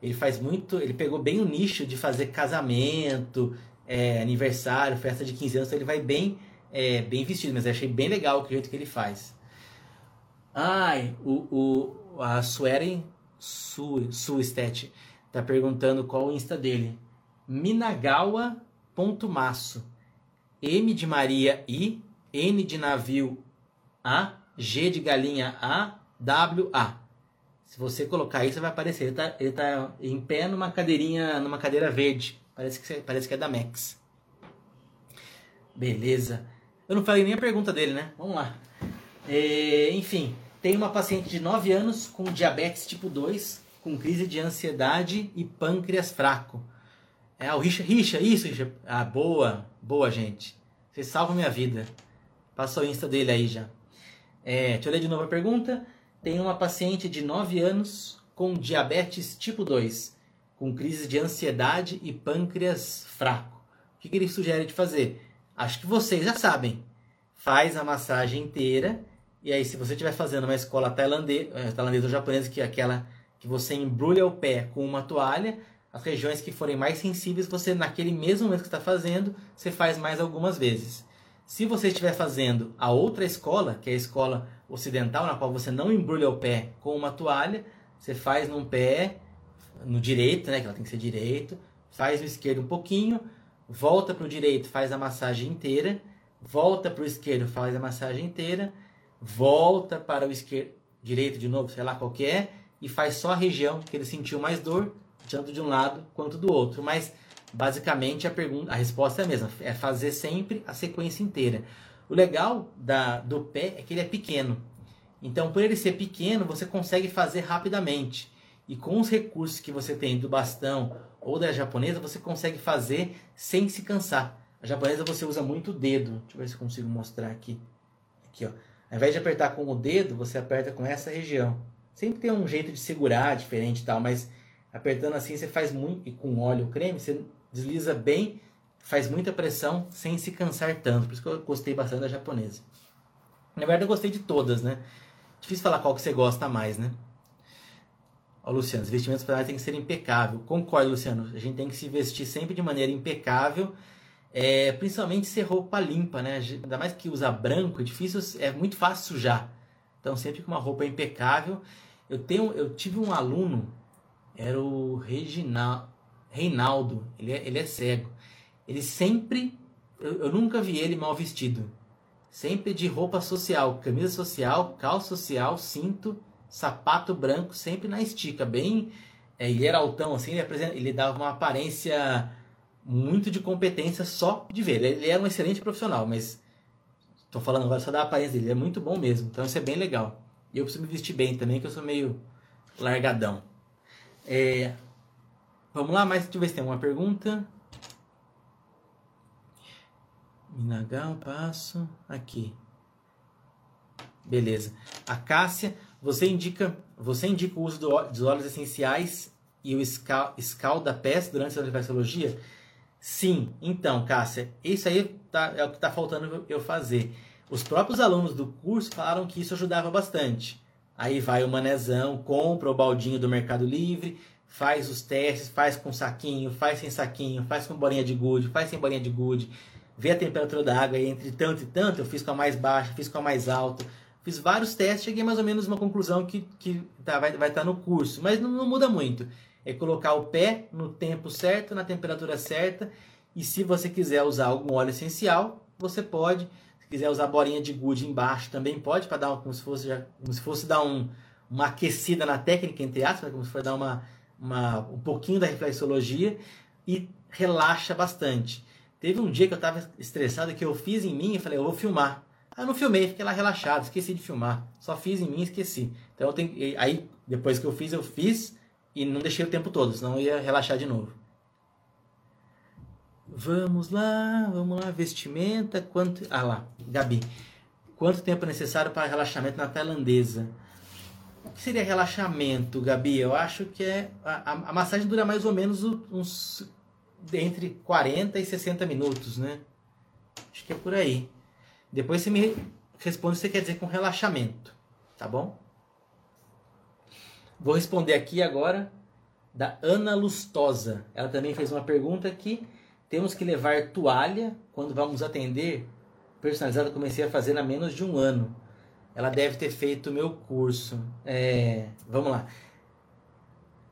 Ele faz muito. Ele pegou bem o nicho de fazer casamento, é, aniversário, festa de 15 anos. Então ele vai bem, é, bem vestido. Mas eu achei bem legal o jeito que ele faz. Ai, o, o, a Sueren Su, Suestet tá perguntando qual o Insta dele. Minagawa.maço. M de Maria I, N de navio A, G de galinha A, W A. Se você colocar isso, vai aparecer. Ele está ele tá em pé numa cadeirinha, numa cadeira verde. Parece que, parece que é da Max. Beleza. Eu não falei nem a pergunta dele, né? Vamos lá. É, enfim, tem uma paciente de 9 anos com diabetes tipo 2, com crise de ansiedade e pâncreas fraco. É, o Richa, Richa, isso, Richa. Ah, boa, boa, gente. Você salva minha vida. Passa o Insta dele aí já. É, deixa eu ler de novo a pergunta. Tem uma paciente de 9 anos com diabetes tipo 2, com crise de ansiedade e pâncreas fraco. O que, ele sugere de fazer? Acho que vocês já sabem. Faz a massagem inteira. E aí, se você estiver fazendo uma escola tailandesa, eh, tailandesa ou japonesa, que é aquela que você embrulha o pé com uma toalha, as regiões que forem mais sensíveis, você naquele mesmo momento que está fazendo, você faz mais algumas vezes. Se você estiver fazendo a outra escola, que é a escola ocidental, na qual você não embrulha o pé com uma toalha, você faz num pé, no direito, né, que ela tem que ser direito, faz no esquerdo um pouquinho, volta para o direito, faz a massagem inteira, volta para o esquerdo, faz a massagem inteira, volta para o esquerdo, direito de novo, sei lá qual é, e faz só a região que ele sentiu mais dor, tanto de um lado quanto do outro. Mas basicamente a pergunta, a resposta é a mesma, é fazer sempre a sequência inteira. O legal da, do pé é que ele é pequeno. Então, por ele ser pequeno, você consegue fazer rapidamente. E com os recursos que você tem do bastão ou da japonesa, você consegue fazer sem se cansar. A japonesa você usa muito o dedo. Deixa eu ver se eu consigo mostrar aqui. Aqui, ó. Ao invés de apertar com o dedo, você aperta com essa região. Sempre tem um jeito de segurar diferente e tal, mas apertando assim você faz muito, e com óleo creme, você desliza bem, faz muita pressão sem se cansar tanto. Por isso que eu gostei bastante da japonesa. Na verdade, eu gostei de todas, né? Difícil falar qual que você gosta mais, né? Ó, Luciano, os vestimentos para tem que ser impecável. Concordo, Luciano. A gente tem que se vestir sempre de maneira impecável, é, principalmente ser roupa limpa, né? Ainda mais que usa branco, é difícil, é muito fácil sujar. Então, sempre com uma roupa impecável. Eu tenho, eu tive um aluno era o Reginal, Reinaldo. Ele é, ele é cego. Ele sempre. Eu, eu nunca vi ele mal vestido. Sempre de roupa social, camisa social, calça social, cinto, sapato branco, sempre na estica. Bem. É, ele era altão, assim, ele, ele dava uma aparência muito de competência só de ver. Ele, ele era um excelente profissional, mas estou falando agora só da aparência dele. Ele é muito bom mesmo, então isso é bem legal. E eu preciso me vestir bem também, que eu sou meio largadão. É, vamos lá, mas deixa eu ver se tem uma pergunta. Minagal, passo aqui. Beleza. A Cássia, você indica, você indica o uso do, dos óleos essenciais e o escalda-pés durante a reflexologia? Sim. Então, Cássia, isso aí tá, é o que está faltando eu fazer. Os próprios alunos do curso falaram que isso ajudava bastante. Aí vai o manezão, compra o baldinho do Mercado Livre, faz os testes, faz com saquinho, faz sem saquinho, faz com bolinha de gude, faz sem bolinha de gude, vê a temperatura da água entre tanto e tanto, eu fiz com a mais baixa, fiz com a mais alta, fiz vários testes, cheguei mais ou menos uma conclusão que, que tá, vai, vai estar tá no curso, mas não, não muda muito. É colocar o pé no tempo certo, na temperatura certa, e se você quiser usar algum óleo essencial, você pode. Quiser usar bolinha de gude embaixo também pode, para dar como se fosse, como se fosse dar um, uma aquecida na técnica, entre aspas, como se fosse dar uma, uma, um pouquinho da reflexologia e relaxa bastante. Teve um dia que eu estava estressado que eu fiz em mim e falei, eu vou filmar. Eu não filmei, fiquei lá relaxado, esqueci de filmar. Só fiz em mim e esqueci. Então eu tenho, aí depois que eu fiz, eu fiz e não deixei o tempo todo, senão eu ia relaxar de novo. Vamos lá, vamos lá, vestimenta, quanto... Ah lá, Gabi. Quanto tempo é necessário para relaxamento na tailandesa? O que seria relaxamento, Gabi? Eu acho que é... A, a massagem dura mais ou menos uns... Entre 40 e 60 minutos, né? Acho que é por aí. Depois você me responde o que você quer dizer com relaxamento, tá bom? Vou responder aqui agora da Ana Lustosa. Ela também fez uma pergunta aqui. Temos que levar toalha quando vamos atender? Personalizado comecei a fazer há menos de um ano. Ela deve ter feito o meu curso. É, vamos lá.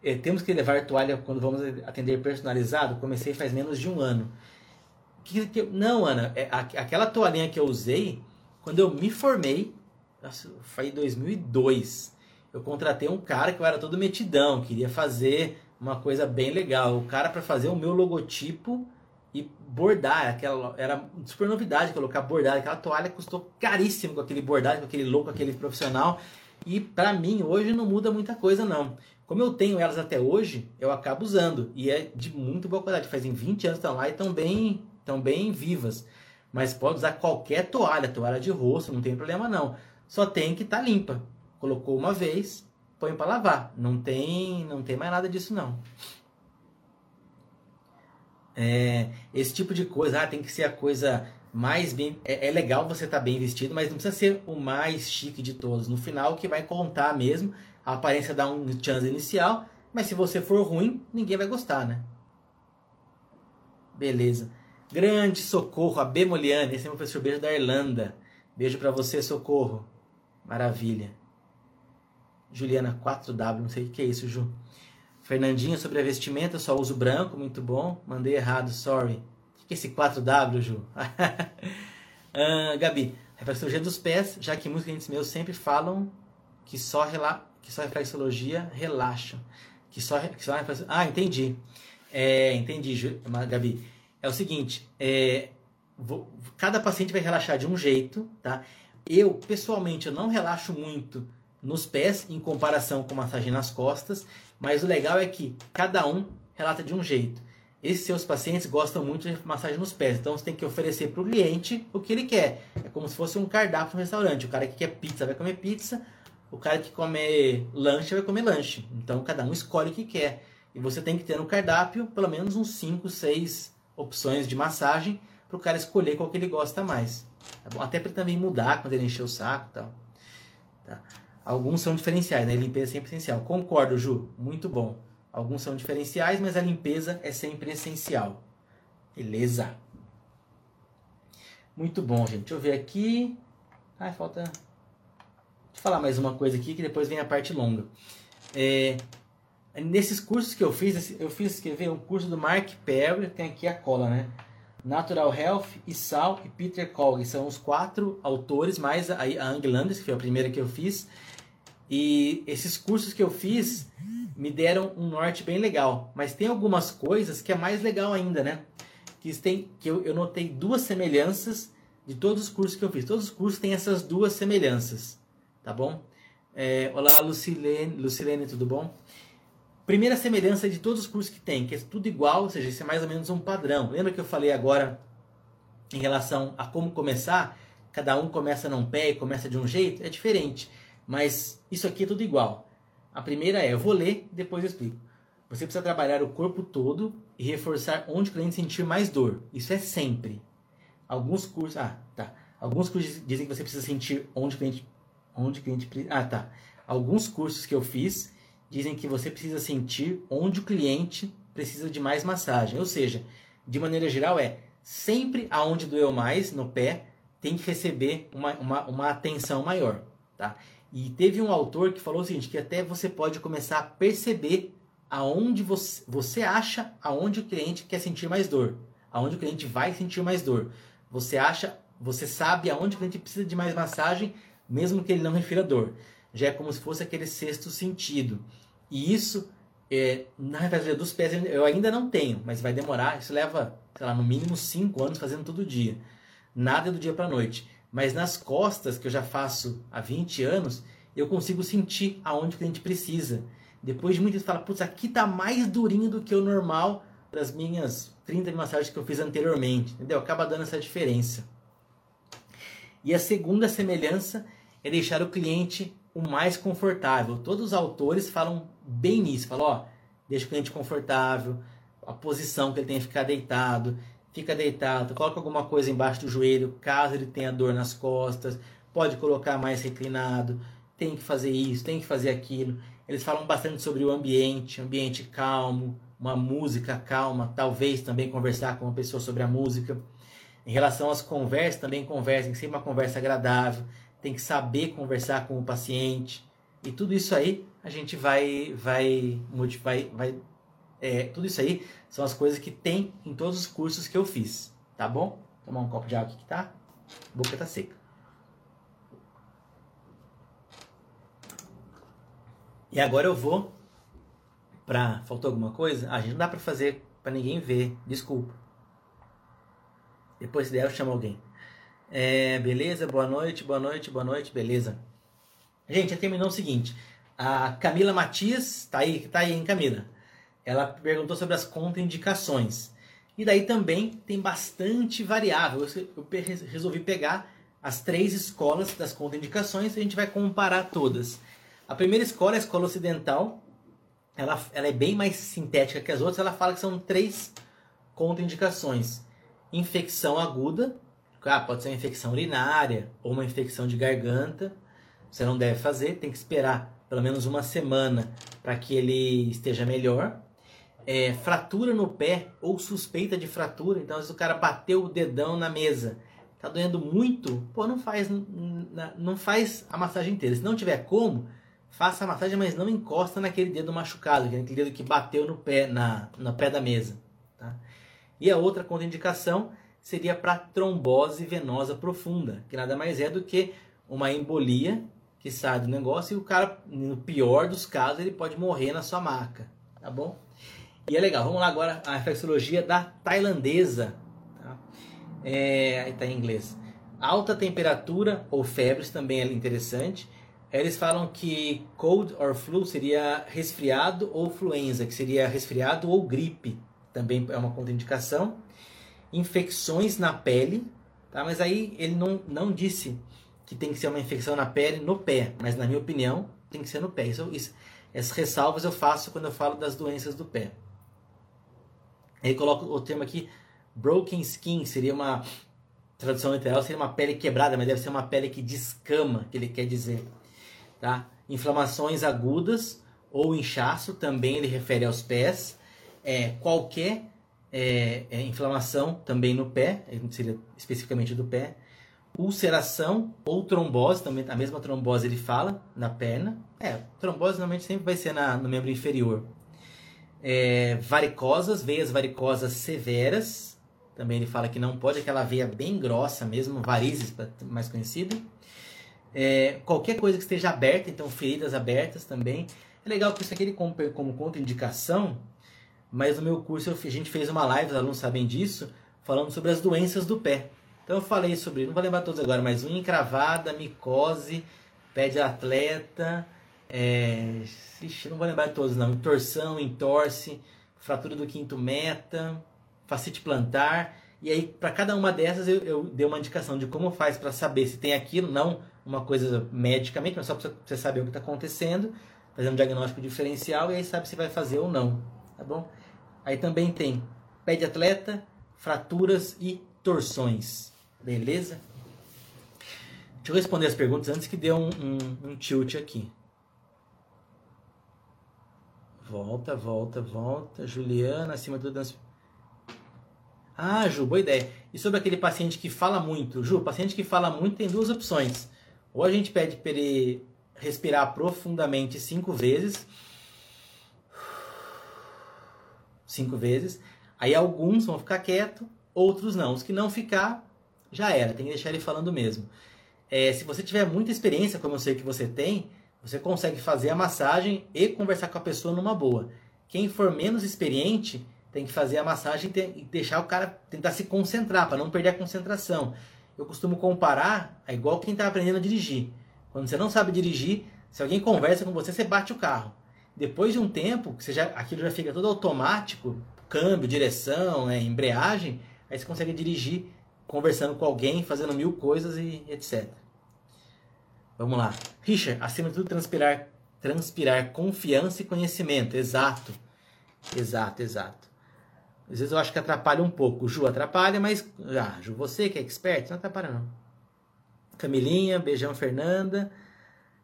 É, temos que levar toalha quando vamos atender personalizado? Comecei faz menos de um ano. Que, que, não, Ana, é, a, aquela toalhinha que eu usei, quando eu me formei, nossa, foi em 2002. Eu contratei um cara que eu era todo metidão, queria fazer uma coisa bem legal. O cara para fazer o meu logotipo e bordar, aquela era super novidade colocar bordado, aquela toalha custou caríssimo com aquele bordado, com aquele louco, aquele profissional. E para mim hoje não muda muita coisa não. Como eu tenho elas até hoje, eu acabo usando e é de muito boa qualidade. Fazem 20 anos que estão lá e estão bem, estão bem vivas. Mas pode usar qualquer toalha, toalha de rosto, não tem problema não. Só tem que estar tá limpa. Colocou uma vez, põe para lavar. Não tem, não tem mais nada disso não. É, esse tipo de coisa, ah, tem que ser a coisa mais bem. É, é legal você estar tá bem vestido, mas não precisa ser o mais chique de todos. No final, o que vai contar mesmo, a aparência dá um chance inicial, mas se você for ruim, ninguém vai gostar, né? Beleza. Grande socorro, a B. Moliane, esse é meu professor beijo da Irlanda. Beijo para você, socorro. Maravilha. Juliana 4W, não sei o que é isso, Ju. Fernandinha sobre a vestimenta, só uso branco, muito bom. Mandei errado, sorry. O que é esse 4W, Ju? uh, Gabi, reflexologia dos pés, já que muitos clientes meus sempre falam que só, rela que só reflexologia relaxam. Que só, que só Ah, entendi. É, entendi, Ju, Gabi. É o seguinte, é, vou, cada paciente vai relaxar de um jeito, tá? Eu, pessoalmente, eu não relaxo muito nos pés em comparação com massagem nas costas, mas o legal é que cada um relata de um jeito. Esses seus pacientes gostam muito de massagem nos pés, então você tem que oferecer para o cliente o que ele quer. É como se fosse um cardápio no restaurante. O cara que quer pizza vai comer pizza, o cara que comer lanche vai comer lanche. Então cada um escolhe o que quer. E você tem que ter no cardápio pelo menos uns 5, 6 opções de massagem para o cara escolher qual que ele gosta mais. Tá? Até para também mudar quando ele encher o saco e tal. Tá? Alguns são diferenciais, né? Limpeza é sempre essencial. Concordo, Ju. Muito bom. Alguns são diferenciais, mas a limpeza é sempre essencial. Beleza. Muito bom, gente. Deixa eu ver aqui. Ah, falta. Deixa eu falar mais uma coisa aqui que depois vem a parte longa. É... Nesses cursos que eu fiz, eu fiz escrever um curso do Mark Perry, tem aqui a cola, né? Natural Health, Sal e Peter Colgan. São os quatro autores, mais a, a Ang Landis, que foi a primeira que eu fiz. E esses cursos que eu fiz me deram um norte bem legal. Mas tem algumas coisas que é mais legal ainda, né? Que, tem, que eu, eu notei duas semelhanças de todos os cursos que eu fiz. Todos os cursos têm essas duas semelhanças, tá bom? É, olá, Lucilene, Lucilene, tudo bom? Primeira semelhança de todos os cursos que tem, que é tudo igual, ou seja, isso é mais ou menos um padrão. Lembra que eu falei agora em relação a como começar? Cada um começa num pé e começa de um jeito? É diferente. Mas isso aqui é tudo igual. A primeira é, eu vou ler, depois eu explico. Você precisa trabalhar o corpo todo e reforçar onde o cliente sentir mais dor. Isso é sempre. Alguns cursos, ah, tá. Alguns cursos dizem que você precisa sentir onde o cliente, onde o cliente, ah, tá. Alguns cursos que eu fiz dizem que você precisa sentir onde o cliente precisa de mais massagem. Ou seja, de maneira geral é sempre aonde doeu mais no pé tem que receber uma, uma, uma atenção maior, tá? E teve um autor que falou o seguinte, que até você pode começar a perceber aonde você, você acha aonde o cliente quer sentir mais dor, aonde o cliente vai sentir mais dor. Você acha, você sabe aonde o cliente precisa de mais massagem, mesmo que ele não refira dor. Já é como se fosse aquele sexto sentido. E isso é, na reflexologia dos pés eu ainda não tenho, mas vai demorar. Isso leva, sei lá, no mínimo 5 anos fazendo todo dia. Nada do dia para noite. Mas nas costas, que eu já faço há 20 anos, eu consigo sentir aonde o cliente precisa. Depois de tempo, fala, putz, aqui tá mais durinho do que o normal das minhas 30 massagens que eu fiz anteriormente. Entendeu? Acaba dando essa diferença. E a segunda semelhança é deixar o cliente o mais confortável. Todos os autores falam bem nisso. Falam, ó, deixa o cliente confortável, a posição que ele tem que ficar deitado, fica deitado, coloca alguma coisa embaixo do joelho, caso ele tenha dor nas costas, pode colocar mais reclinado, tem que fazer isso, tem que fazer aquilo. Eles falam bastante sobre o ambiente, ambiente calmo, uma música calma, talvez também conversar com uma pessoa sobre a música. Em relação às conversas, também conversem, sempre uma conversa agradável, tem que saber conversar com o paciente. E tudo isso aí a gente vai vai vai, vai é, tudo isso aí são as coisas que tem em todos os cursos que eu fiz, tá bom? Tomar um copo de água aqui que tá, a boca tá seca. E agora eu vou para faltou alguma coisa? Ah, a gente não dá para fazer para ninguém ver, desculpa. Depois se der, eu chamo alguém. É, beleza, boa noite, boa noite, boa noite, beleza. Gente, já terminou o seguinte. A Camila Matias, tá aí, tá aí, hein, Camila? Ela perguntou sobre as contraindicações. E daí também tem bastante variável. Eu resolvi pegar as três escolas das contraindicações e a gente vai comparar todas. A primeira escola a escola ocidental. Ela, ela é bem mais sintética que as outras. Ela fala que são três contraindicações infecção aguda, ah, pode ser uma infecção urinária ou uma infecção de garganta, você não deve fazer, tem que esperar pelo menos uma semana para que ele esteja melhor. É, fratura no pé ou suspeita de fratura, então se o cara bateu o dedão na mesa, tá doendo muito, pô, não faz, não faz a massagem inteira. Se não tiver como, faça a massagem, mas não encosta naquele dedo machucado, é aquele dedo que bateu no pé, na, no pé da mesa. Tá? E a outra contraindicação seria para trombose venosa profunda, que nada mais é do que uma embolia que sai do negócio e o cara, no pior dos casos, ele pode morrer na sua maca, tá bom? E é legal, vamos lá agora a reflexologia da tailandesa, tá? É, tá em inglês. Alta temperatura ou febres também é interessante. Eles falam que cold or flu seria resfriado ou influenza, que seria resfriado ou gripe também é uma contraindicação. Infecções na pele, tá? mas aí ele não, não disse que tem que ser uma infecção na pele no pé, mas na minha opinião tem que ser no pé. Isso, isso, essas ressalvas eu faço quando eu falo das doenças do pé. Aí coloco o termo aqui, broken skin, seria uma tradução literal, seria uma pele quebrada, mas deve ser uma pele que descama, que ele quer dizer. Tá? Inflamações agudas ou inchaço, também ele refere aos pés é, qualquer é, é, inflamação também no pé, seria especificamente do pé, ulceração ou trombose, também a mesma trombose ele fala na perna. É, trombose normalmente sempre vai ser na, no membro inferior. É, varicosas, veias varicosas severas, também ele fala que não pode, aquela veia bem grossa mesmo, varizes, mais conhecida. É, qualquer coisa que esteja aberta, então feridas abertas também. É legal que isso aqui ele como, como contraindicação, mas no meu curso a gente fez uma live, os alunos sabem disso, falando sobre as doenças do pé. Então eu falei sobre, não vou lembrar todos agora, mas unha encravada, micose, pé de atleta, é, ixi, não vou lembrar de todos não, torção, entorse, fratura do quinto meta, facite plantar, e aí para cada uma dessas eu, eu dei uma indicação de como faz para saber se tem aquilo, não uma coisa medicamente, mas só para você saber o que está acontecendo, fazer um diagnóstico diferencial e aí sabe se vai fazer ou não, tá bom? Aí também tem pé de atleta, fraturas e torções. Beleza? Deixa eu responder as perguntas antes que dê um, um, um tilt aqui. Volta, volta, volta. Juliana, acima do dança. Ah, Ju, boa ideia. E sobre aquele paciente que fala muito? Ju, paciente que fala muito tem duas opções. Ou a gente pede para ele respirar profundamente cinco vezes cinco vezes. Aí alguns vão ficar quieto, outros não. Os que não ficar, já era, tem que deixar ele falando mesmo. É, se você tiver muita experiência, como eu sei que você tem, você consegue fazer a massagem e conversar com a pessoa numa boa. quem for menos experiente tem que fazer a massagem e deixar o cara tentar se concentrar, para não perder a concentração. Eu costumo comparar, é igual quem está aprendendo a dirigir. Quando você não sabe dirigir, se alguém conversa com você, você bate o carro. Depois de um tempo, você já, aquilo já fica todo automático, câmbio, direção, né, embreagem, aí você consegue dirigir conversando com alguém, fazendo mil coisas e etc. Vamos lá. Richard, acima de tudo, transpirar, transpirar confiança e conhecimento. Exato. Exato, exato. Às vezes eu acho que atrapalha um pouco. Ju atrapalha, mas. Ah, Ju, você que é expert, não atrapalha não. Camilinha, beijão Fernanda.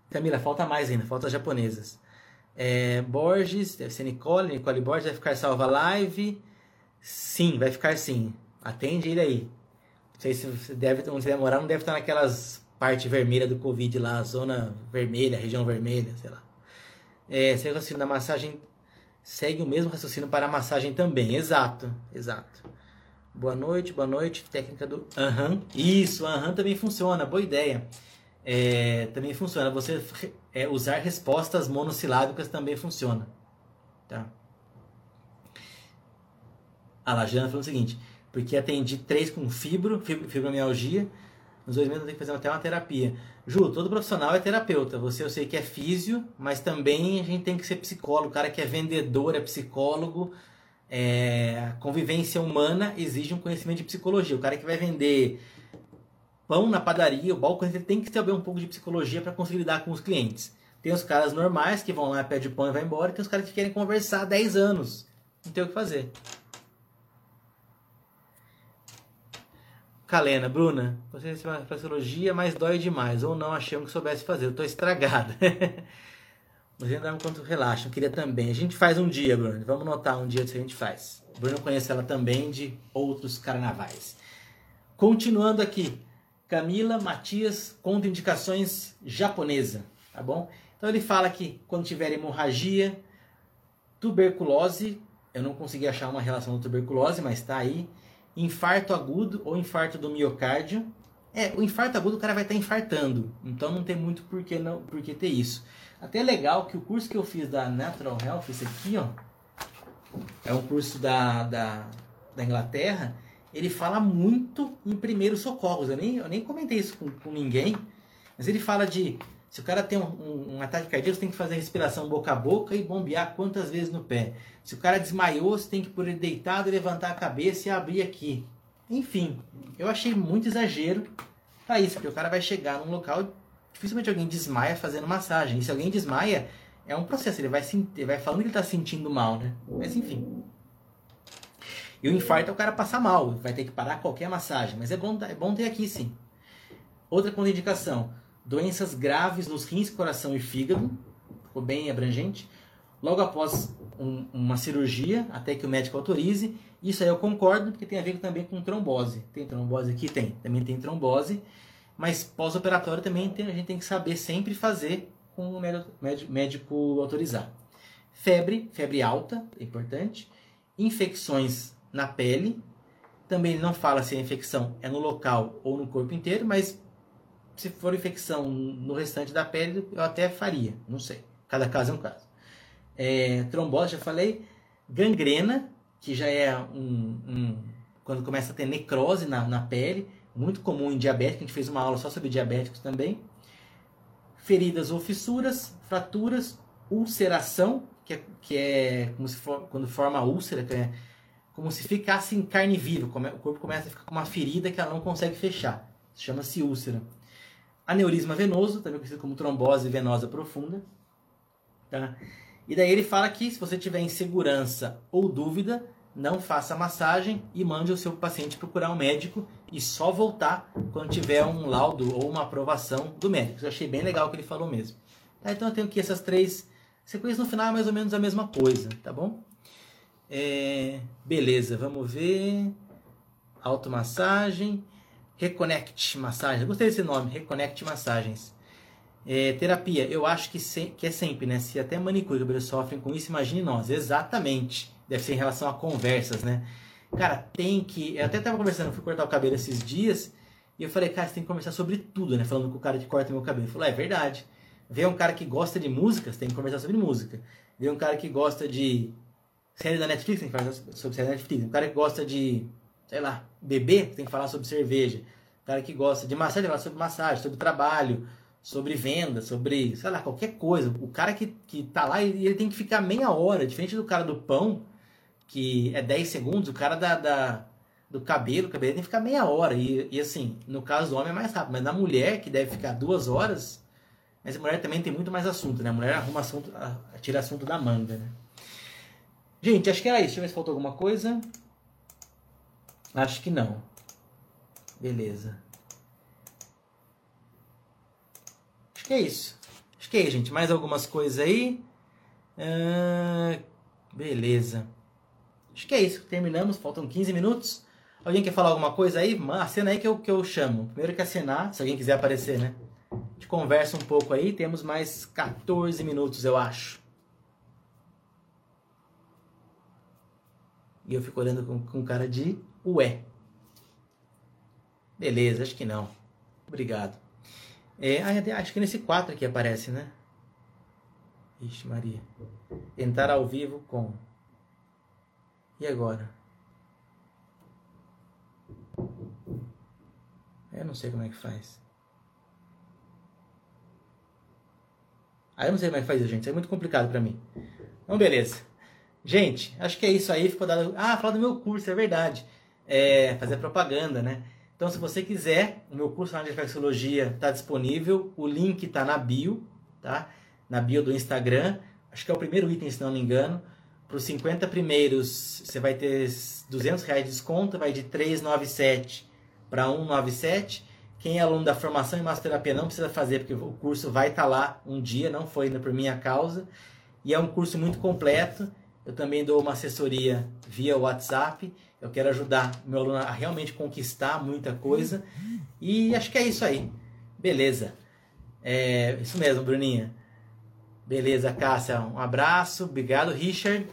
Camila, falta mais ainda, falta as japonesas. É, Borges, deve ser Nicole, Nicole Borges vai ficar salva live. Sim, vai ficar sim. Atende ele aí. Não sei se deve, onde demorar, não deve estar naquelas parte vermelha do Covid lá, zona vermelha, região vermelha, sei lá. É, segue o raciocínio da massagem, segue o mesmo raciocínio para a massagem também. Exato, exato. Boa noite, boa noite. Técnica do aham. Isso, aham também funciona, boa ideia. É, também funciona. Você é, usar respostas monossilábicas também funciona. Tá? A Lajana falou o seguinte: porque atendi três com fibro, fibromialgia, nos dois meses tenho que fazer até uma terapia. Ju, todo profissional é terapeuta. Você eu sei que é físio, mas também a gente tem que ser psicólogo. O cara que é vendedor é psicólogo. É, convivência humana exige um conhecimento de psicologia. O cara que vai vender pão na padaria, o balcão, ele tem que saber um pouco de psicologia para conseguir lidar com os clientes. Tem os caras normais que vão lá, pede pão e vai embora, e tem os caras que querem conversar há 10 anos. Não tem o que fazer. Kalena, Bruna, você recebeu psicologia, mas dói demais. Ou não achamos que soubesse fazer. Eu tô estragada. ainda dá um quanto. Eu queria também. A gente faz um dia, Bruna. Vamos notar um dia que a gente faz. Bruna conhece ela também de outros carnavais. Continuando aqui. Camila Matias, contraindicações japonesa. Tá bom? Então ele fala que quando tiver hemorragia, tuberculose, eu não consegui achar uma relação com tuberculose, mas está aí infarto agudo ou infarto do miocárdio. É, o infarto agudo o cara vai estar tá infartando, então não tem muito por que, não, por que ter isso. Até é legal que o curso que eu fiz da Natural Health, esse aqui, ó, é um curso da, da, da Inglaterra, ele fala muito em primeiros socorros. Eu nem, eu nem comentei isso com, com ninguém, mas ele fala de se o cara tem um, um, um, ataque cardíaco, você tem que fazer respiração boca a boca e bombear quantas vezes no pé. Se o cara desmaiou, você tem que pôr ele deitado, levantar a cabeça e abrir aqui. Enfim, eu achei muito exagero para isso, porque o cara vai chegar num local, dificilmente alguém desmaia fazendo massagem. E se alguém desmaia, é um processo, ele vai, ele vai falando que ele está sentindo mal, né? Mas enfim. E o infarto é o cara passar mal, vai ter que parar qualquer massagem. Mas é bom, é bom ter aqui sim. Outra contraindicação doenças graves nos rins, coração e fígado, ficou bem abrangente. Logo após um, uma cirurgia, até que o médico autorize, isso aí eu concordo, porque tem a ver também com trombose. Tem trombose aqui? Tem. Também tem trombose. Mas pós-operatório também tem, a gente tem que saber sempre fazer com o médico, médico autorizar. Febre, febre alta, é importante. Infecções na pele. Também não fala se a infecção é no local ou no corpo inteiro, mas se for infecção no restante da pele, eu até faria, não sei. Cada caso é um caso. É, trombose, já falei. Gangrena, que já é um, um, quando começa a ter necrose na, na pele, muito comum em diabéticos, a gente fez uma aula só sobre diabéticos também. Feridas ou fissuras, fraturas, ulceração, que é, que é como se for, quando forma úlcera, que é como se ficasse em carne viva, o corpo começa a ficar com uma ferida que ela não consegue fechar. Chama-se úlcera aneurisma venoso, também conhecido como trombose venosa profunda. Tá? E daí ele fala que se você tiver insegurança ou dúvida, não faça massagem e mande o seu paciente procurar um médico e só voltar quando tiver um laudo ou uma aprovação do médico. Eu achei bem legal o que ele falou mesmo. Tá? Então eu tenho aqui essas três sequências no final é mais ou menos a mesma coisa, tá bom? É, beleza, vamos ver. Automassagem. Reconnect Massagens. Gostei desse nome, Reconnect Massagens. É, terapia, eu acho que, se, que é sempre, né? Se até manicure e cabelo sofrem com isso, imagine nós. Exatamente. Deve ser em relação a conversas, né? Cara, tem que. Eu até tava conversando, fui cortar o cabelo esses dias. E eu falei, cara, você tem que conversar sobre tudo, né? Falando com o cara que corta meu cabelo. Ele falou, é verdade. Vê um cara que gosta de música, você tem que conversar sobre música. Vê um cara que gosta de série da Netflix, tem que falar sobre série da Netflix. O cara que gosta de, sei lá, beber, tem que falar sobre cerveja. O cara que gosta de massagem, tem que falar sobre massagem, sobre trabalho, sobre venda, sobre, sei lá, qualquer coisa. O cara que, que tá lá, ele tem que ficar meia hora, diferente do cara do pão, que é 10 segundos, o cara da, da do cabelo, o cabelo tem que ficar meia hora. E, e assim, no caso do homem é mais rápido, mas na mulher, que deve ficar duas horas, mas a mulher também tem muito mais assunto, né? A mulher arruma assunto, tira assunto da manga, né? Gente, acho que era isso. Deixa eu ver se faltou alguma coisa. Acho que não. Beleza. Acho que é isso. Acho que é isso, gente. Mais algumas coisas aí. Uh, beleza. Acho que é isso. Terminamos. Faltam 15 minutos. Alguém quer falar alguma coisa aí? Acena aí que eu, que eu chamo. Primeiro que acenar, se alguém quiser aparecer, né? A gente conversa um pouco aí. Temos mais 14 minutos, eu acho. E eu fico olhando com, com cara de ué. Beleza, acho que não. Obrigado. É, ah, acho que nesse 4 aqui aparece, né? Ixi, Maria. Entrar ao vivo com. E agora? Eu não sei como é que faz. Ah, eu não sei como é que faz isso, gente. Isso é muito complicado para mim. Então, beleza. Gente, acho que é isso aí. Ficou dado. Ah, falar do meu curso, é verdade. É, fazer propaganda, né? Então, se você quiser, o meu curso de reflexologia está disponível. O link está na bio, tá? Na bio do Instagram. Acho que é o primeiro item, se não me engano. Para os 50 primeiros, você vai ter 200 reais de desconto. Vai de 397 para 197. Quem é aluno da formação em massoterapia não precisa fazer, porque o curso vai estar tá lá um dia, não foi ainda por minha causa. E é um curso muito completo. Eu também dou uma assessoria via WhatsApp eu quero ajudar meu aluno a realmente conquistar muita coisa. E acho que é isso aí. Beleza. É isso mesmo, Bruninha. Beleza, Cássia. Um abraço. Obrigado, Richard.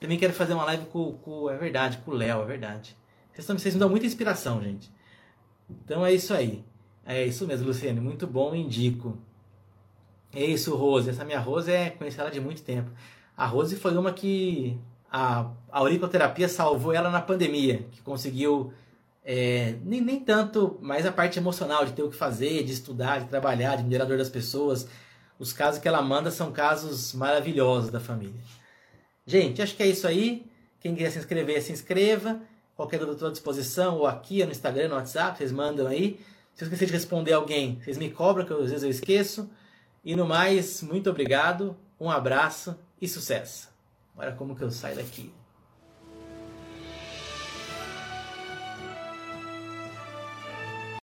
Também quero fazer uma live com, com é verdade, com o Léo, é verdade. Vocês, estão, vocês me dão muita inspiração, gente. Então é isso aí. É isso mesmo, Luciane. Muito bom, indico. É isso, Rose. Essa minha Rose é conheci ela de muito tempo. A Rose foi uma que a, a auriculoterapia salvou ela na pandemia, que conseguiu é, nem, nem tanto, mas a parte emocional de ter o que fazer, de estudar, de trabalhar, de melhorador das pessoas. Os casos que ela manda são casos maravilhosos da família. Gente, acho que é isso aí. Quem quiser se inscrever, se inscreva. Qualquer dúvida estou à disposição, ou aqui no Instagram, no WhatsApp, vocês mandam aí. Se eu esquecer de responder alguém, vocês me cobram, que às vezes eu esqueço. E no mais, muito obrigado, um abraço e sucesso! Agora como que eu saio daqui?